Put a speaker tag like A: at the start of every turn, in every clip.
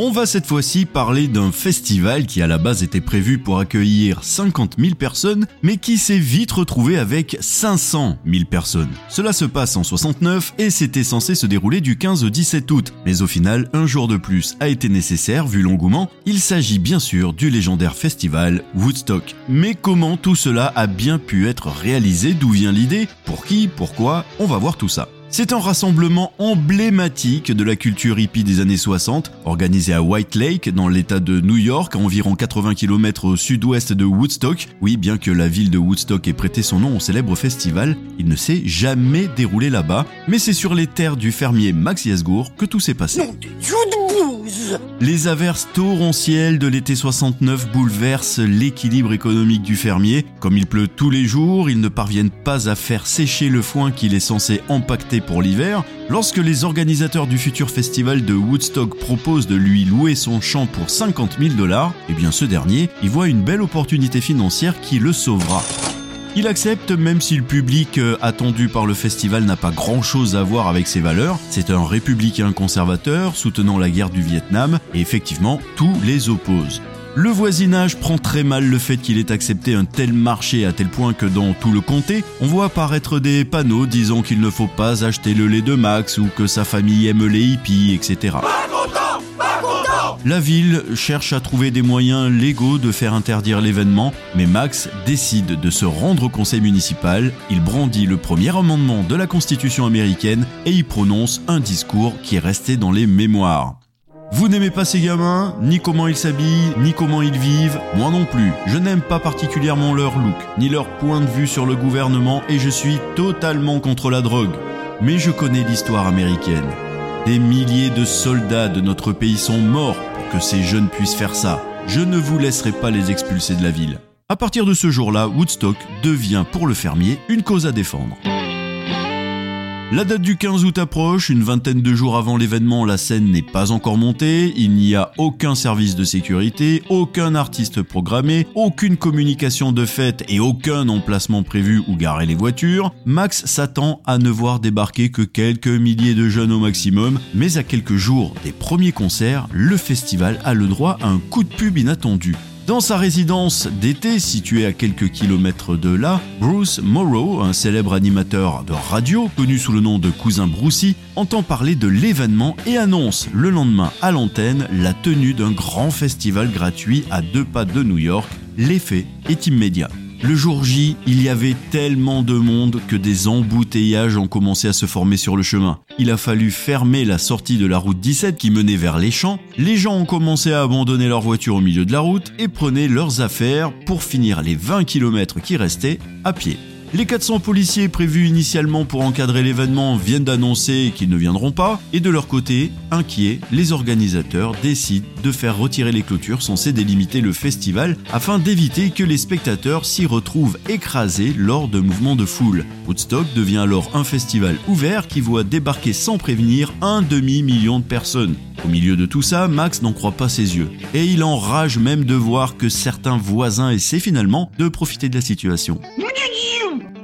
A: On va cette fois-ci parler d'un festival qui à la base était prévu pour accueillir 50 000 personnes, mais qui s'est vite retrouvé avec 500 000 personnes. Cela se passe en 69 et c'était censé se dérouler du 15 au 17 août, mais au final, un jour de plus a été nécessaire vu l'engouement. Il s'agit bien sûr du légendaire festival Woodstock. Mais comment tout cela a bien pu être réalisé? D'où vient l'idée? Pour qui? Pourquoi? On va voir tout ça. C'est un rassemblement emblématique de la culture hippie des années 60, organisé à White Lake, dans l'état de New York, à environ 80 km au sud-ouest de Woodstock. Oui, bien que la ville de Woodstock ait prêté son nom au célèbre festival, il ne s'est jamais déroulé là-bas, mais c'est sur les terres du fermier Max Yasgour que tout s'est passé. Les averses torrentielles de l'été 69 bouleversent l'équilibre économique du fermier. Comme il pleut tous les jours, ils ne parviennent pas à faire sécher le foin qu'il est censé empacter pour l'hiver. Lorsque les organisateurs du futur festival de Woodstock proposent de lui louer son champ pour 50 000 dollars, eh bien ce dernier y voit une belle opportunité financière qui le sauvera. Il accepte même si le public euh, attendu par le festival n'a pas grand chose à voir avec ses valeurs. C'est un républicain conservateur soutenant la guerre du Vietnam et effectivement tout les oppose. Le voisinage prend très mal le fait qu'il ait accepté un tel marché à tel point que dans tout le comté, on voit apparaître des panneaux disant qu'il ne faut pas acheter le lait de Max ou que sa famille aime les hippies, etc. La ville cherche à trouver des moyens légaux de faire interdire l'événement, mais Max décide de se rendre au conseil municipal, il brandit le premier amendement de la Constitution américaine et y prononce un discours qui est resté dans les mémoires. Vous n'aimez pas ces gamins, ni comment ils s'habillent, ni comment ils vivent, moi non plus. Je n'aime pas particulièrement leur look, ni leur point de vue sur le gouvernement et je suis totalement contre la drogue. Mais je connais l'histoire américaine. Des milliers de soldats de notre pays sont morts que ces jeunes puissent faire ça. Je ne vous laisserai pas les expulser de la ville. À partir de ce jour-là, Woodstock devient pour le fermier une cause à défendre. La date du 15 août approche, une vingtaine de jours avant l'événement, la scène n'est pas encore montée, il n'y a aucun service de sécurité, aucun artiste programmé, aucune communication de fête et aucun emplacement prévu où garer les voitures. Max s'attend à ne voir débarquer que quelques milliers de jeunes au maximum, mais à quelques jours des premiers concerts, le festival a le droit à un coup de pub inattendu. Dans sa résidence d'été située à quelques kilomètres de là, Bruce Morrow, un célèbre animateur de radio connu sous le nom de Cousin Brucey, entend parler de l'événement et annonce le lendemain à l'antenne la tenue d'un grand festival gratuit à deux pas de New York. L'effet est immédiat. Le jour J, il y avait tellement de monde que des embouteillages ont commencé à se former sur le chemin. Il a fallu fermer la sortie de la route 17 qui menait vers les champs. Les gens ont commencé à abandonner leur voiture au milieu de la route et prenaient leurs affaires pour finir les 20 km qui restaient à pied. Les 400 policiers prévus initialement pour encadrer l'événement viennent d'annoncer qu'ils ne viendront pas, et de leur côté, inquiets, les organisateurs décident de faire retirer les clôtures censées délimiter le festival afin d'éviter que les spectateurs s'y retrouvent écrasés lors de mouvements de foule. Woodstock devient alors un festival ouvert qui voit débarquer sans prévenir un demi-million de personnes. Au milieu de tout ça, Max n'en croit pas ses yeux. Et il enrage même de voir que certains voisins essaient finalement de profiter de la situation.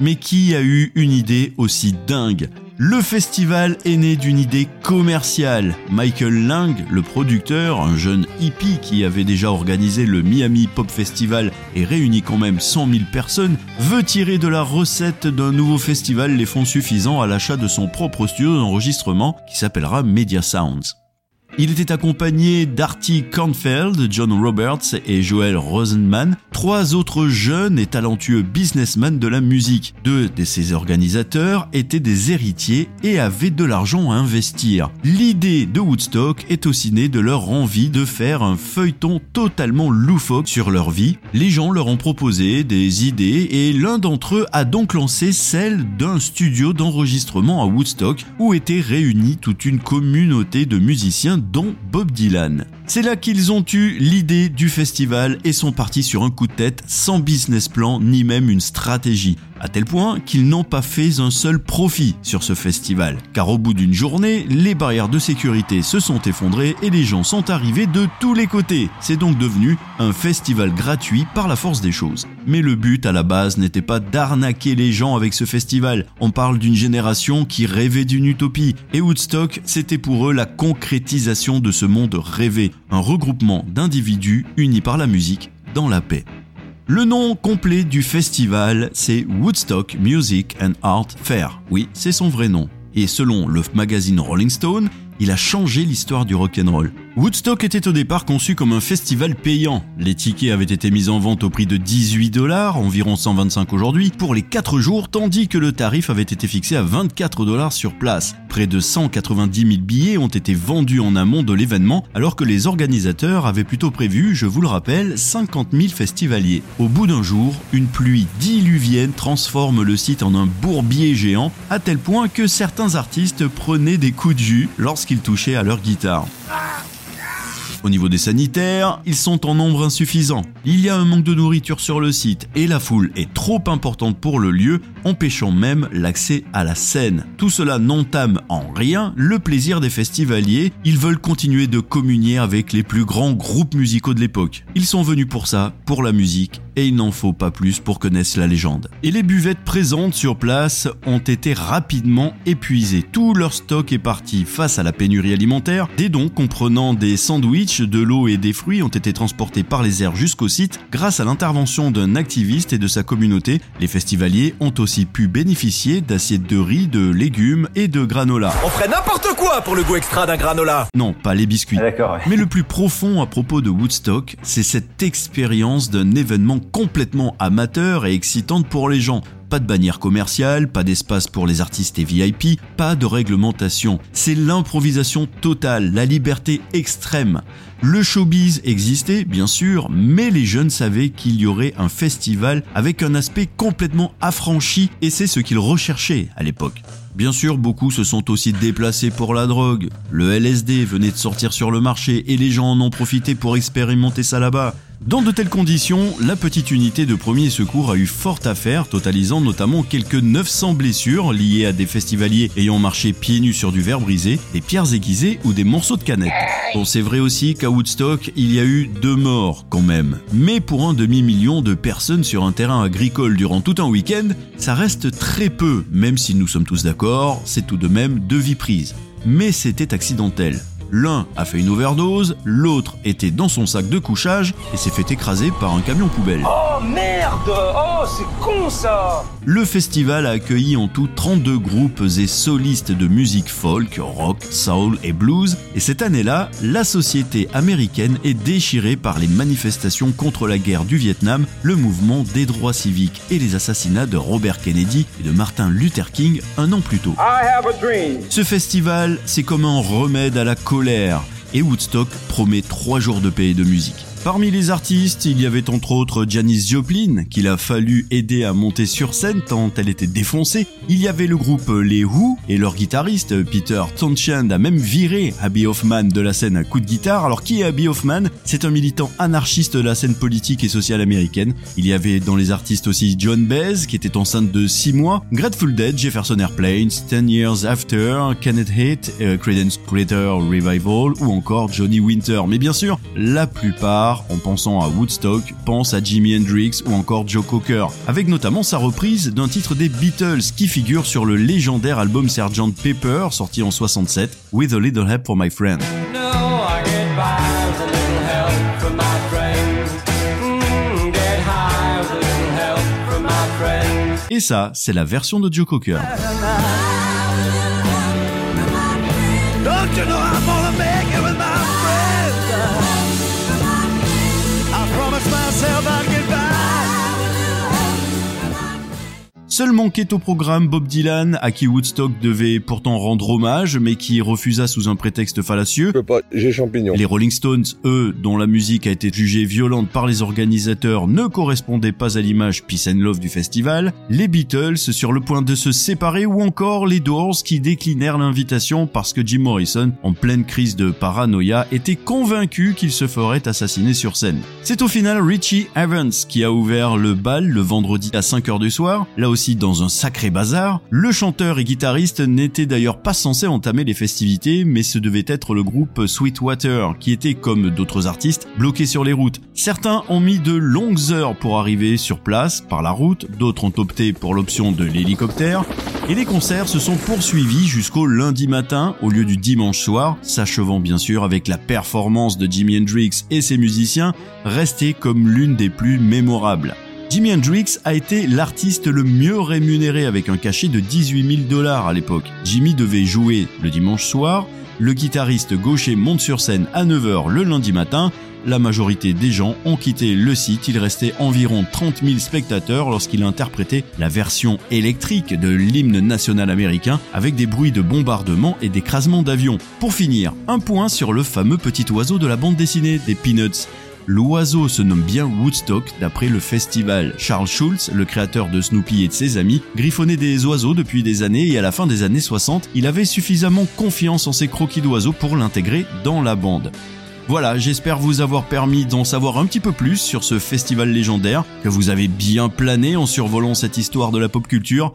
A: Mais qui a eu une idée aussi dingue le festival est né d'une idée commerciale. Michael Lang, le producteur, un jeune hippie qui avait déjà organisé le Miami Pop Festival et réuni quand même 100 000 personnes, veut tirer de la recette d'un nouveau festival les fonds suffisants à l'achat de son propre studio d'enregistrement qui s'appellera Media Sounds. Il était accompagné d'Artie Kornfeld, John Roberts et Joel Rosenman, trois autres jeunes et talentueux businessmen de la musique. Deux de ces organisateurs étaient des héritiers et avaient de l'argent à investir. L'idée de Woodstock est aussi née de leur envie de faire un feuilleton totalement loufoque sur leur vie. Les gens leur ont proposé des idées et l'un d'entre eux a donc lancé celle d'un studio d'enregistrement à Woodstock où était réunie toute une communauté de musiciens dont Bob Dylan. C'est là qu'ils ont eu l'idée du festival et sont partis sur un coup de tête sans business plan ni même une stratégie à tel point qu'ils n'ont pas fait un seul profit sur ce festival. Car au bout d'une journée, les barrières de sécurité se sont effondrées et les gens sont arrivés de tous les côtés. C'est donc devenu un festival gratuit par la force des choses. Mais le but à la base n'était pas d'arnaquer les gens avec ce festival. On parle d'une génération qui rêvait d'une utopie. Et Woodstock, c'était pour eux la concrétisation de ce monde rêvé. Un regroupement d'individus unis par la musique dans la paix. Le nom complet du festival, c'est Woodstock Music and Art Fair. Oui, c'est son vrai nom. Et selon le magazine Rolling Stone, il a changé l'histoire du rock'n'roll. Woodstock était au départ conçu comme un festival payant. Les tickets avaient été mis en vente au prix de 18 dollars, environ 125 aujourd'hui, pour les 4 jours, tandis que le tarif avait été fixé à 24 dollars sur place. Près de 190 000 billets ont été vendus en amont de l'événement, alors que les organisateurs avaient plutôt prévu, je vous le rappelle, 50 000 festivaliers. Au bout d'un jour, une pluie diluvienne transforme le site en un bourbier géant, à tel point que certains artistes prenaient des coups de jus touchaient à leur guitare. Au niveau des sanitaires, ils sont en nombre insuffisant. Il y a un manque de nourriture sur le site et la foule est trop importante pour le lieu, empêchant même l'accès à la scène. Tout cela n'entame en rien le plaisir des festivaliers. Ils veulent continuer de communier avec les plus grands groupes musicaux de l'époque. Ils sont venus pour ça, pour la musique, et il n'en faut pas plus pour connaître la légende. Et les buvettes présentes sur place ont été rapidement épuisées. Tout leur stock est parti face à la pénurie alimentaire. Des dons comprenant des sandwichs, de l'eau et des fruits ont été transportés par les airs jusqu'au site grâce à l'intervention d'un activiste et de sa communauté. Les festivaliers ont aussi pu bénéficier d'assiettes de riz, de légumes et de granola.
B: On ferait n'importe quoi pour le goût extra d'un granola.
A: Non, pas les biscuits. Mais le plus profond à propos de Woodstock, c'est cette expérience d'un événement complètement amateur et excitante pour les gens. Pas de bannière commerciale, pas d'espace pour les artistes et VIP, pas de réglementation. C'est l'improvisation totale, la liberté extrême. Le showbiz existait, bien sûr, mais les jeunes savaient qu'il y aurait un festival avec un aspect complètement affranchi et c'est ce qu'ils recherchaient à l'époque. Bien sûr, beaucoup se sont aussi déplacés pour la drogue. Le LSD venait de sortir sur le marché et les gens en ont profité pour expérimenter ça là-bas. Dans de telles conditions, la petite unité de premier secours a eu fort à faire, totalisant notamment quelques 900 blessures liées à des festivaliers ayant marché pieds nus sur du verre brisé, des pierres aiguisées ou des morceaux de canettes. Bon, c'est vrai aussi qu'à Woodstock, il y a eu deux morts quand même. Mais pour un demi-million de personnes sur un terrain agricole durant tout un week-end, ça reste très peu, même si nous sommes tous d'accord, c'est tout de même deux vies prises. Mais c'était accidentel. L'un a fait une overdose, l'autre était dans son sac de couchage et s'est fait écraser par un camion poubelle.
B: Oh merde. Oh c'est con ça.
A: Le festival a accueilli en tout 32 groupes et solistes de musique folk, rock, soul et blues. Et cette année-là, la société américaine est déchirée par les manifestations contre la guerre du Vietnam, le mouvement des droits civiques et les assassinats de Robert Kennedy et de Martin Luther King un an plus tôt. Ce festival, c'est comme un remède à la colère. Et Woodstock promet trois jours de paix et de musique. Parmi les artistes, il y avait entre autres Janis Joplin, qu'il a fallu aider à monter sur scène tant elle était défoncée. Il y avait le groupe Les Who et leur guitariste Peter Townshend a même viré Abby Hoffman de la scène à coup de guitare. Alors qui est Abby Hoffman? C'est un militant anarchiste de la scène politique et sociale américaine. Il y avait dans les artistes aussi John Baez qui était enceinte de 6 mois, Grateful Dead, Jefferson Airplanes, 10 Years After, Kenneth Haight, uh, Creedence Clearwater Revival ou encore Johnny Winter. Mais bien sûr, la plupart en pensant à Woodstock, pense à Jimi Hendrix ou encore Joe Cocker, avec notamment sa reprise d'un titre des Beatles qui figure sur le légendaire album Sgt Pepper sorti en 67, With a Little Help for My Friend. Et ça, c'est la version de Joe Cocker. Seul manquait au programme Bob Dylan, à qui Woodstock devait pourtant rendre hommage, mais qui refusa sous un prétexte fallacieux.
C: Je peux pas, j'ai champignons.
A: Les Rolling Stones, eux, dont la musique a été jugée violente par les organisateurs, ne correspondaient pas à l'image Peace and Love du festival. Les Beatles, sur le point de se séparer, ou encore les Doors, qui déclinèrent l'invitation parce que Jim Morrison, en pleine crise de paranoïa, était convaincu qu'il se ferait assassiner sur scène. C'est au final Richie Evans qui a ouvert le bal le vendredi à 5h du soir, là dans un sacré bazar. Le chanteur et guitariste n'était d'ailleurs pas censé entamer les festivités, mais ce devait être le groupe Sweetwater, qui était, comme d'autres artistes, bloqué sur les routes. Certains ont mis de longues heures pour arriver sur place par la route, d'autres ont opté pour l'option de l'hélicoptère, et les concerts se sont poursuivis jusqu'au lundi matin au lieu du dimanche soir, s'achevant bien sûr avec la performance de Jimi Hendrix et ses musiciens, restée comme l'une des plus mémorables. Jimi Hendrix a été l'artiste le mieux rémunéré avec un cachet de 18 000 dollars à l'époque. Jimmy devait jouer le dimanche soir, le guitariste gaucher monte sur scène à 9h le lundi matin, la majorité des gens ont quitté le site, il restait environ 30 000 spectateurs lorsqu'il interprétait la version électrique de l'hymne national américain avec des bruits de bombardement et d'écrasement d'avions. Pour finir, un point sur le fameux petit oiseau de la bande dessinée des Peanuts. L'oiseau se nomme bien Woodstock d'après le festival. Charles Schulz, le créateur de Snoopy et de ses amis, griffonnait des oiseaux depuis des années et à la fin des années 60, il avait suffisamment confiance en ses croquis d'oiseaux pour l'intégrer dans la bande. Voilà, j'espère vous avoir permis d'en savoir un petit peu plus sur ce festival légendaire, que vous avez bien plané en survolant cette histoire de la pop culture.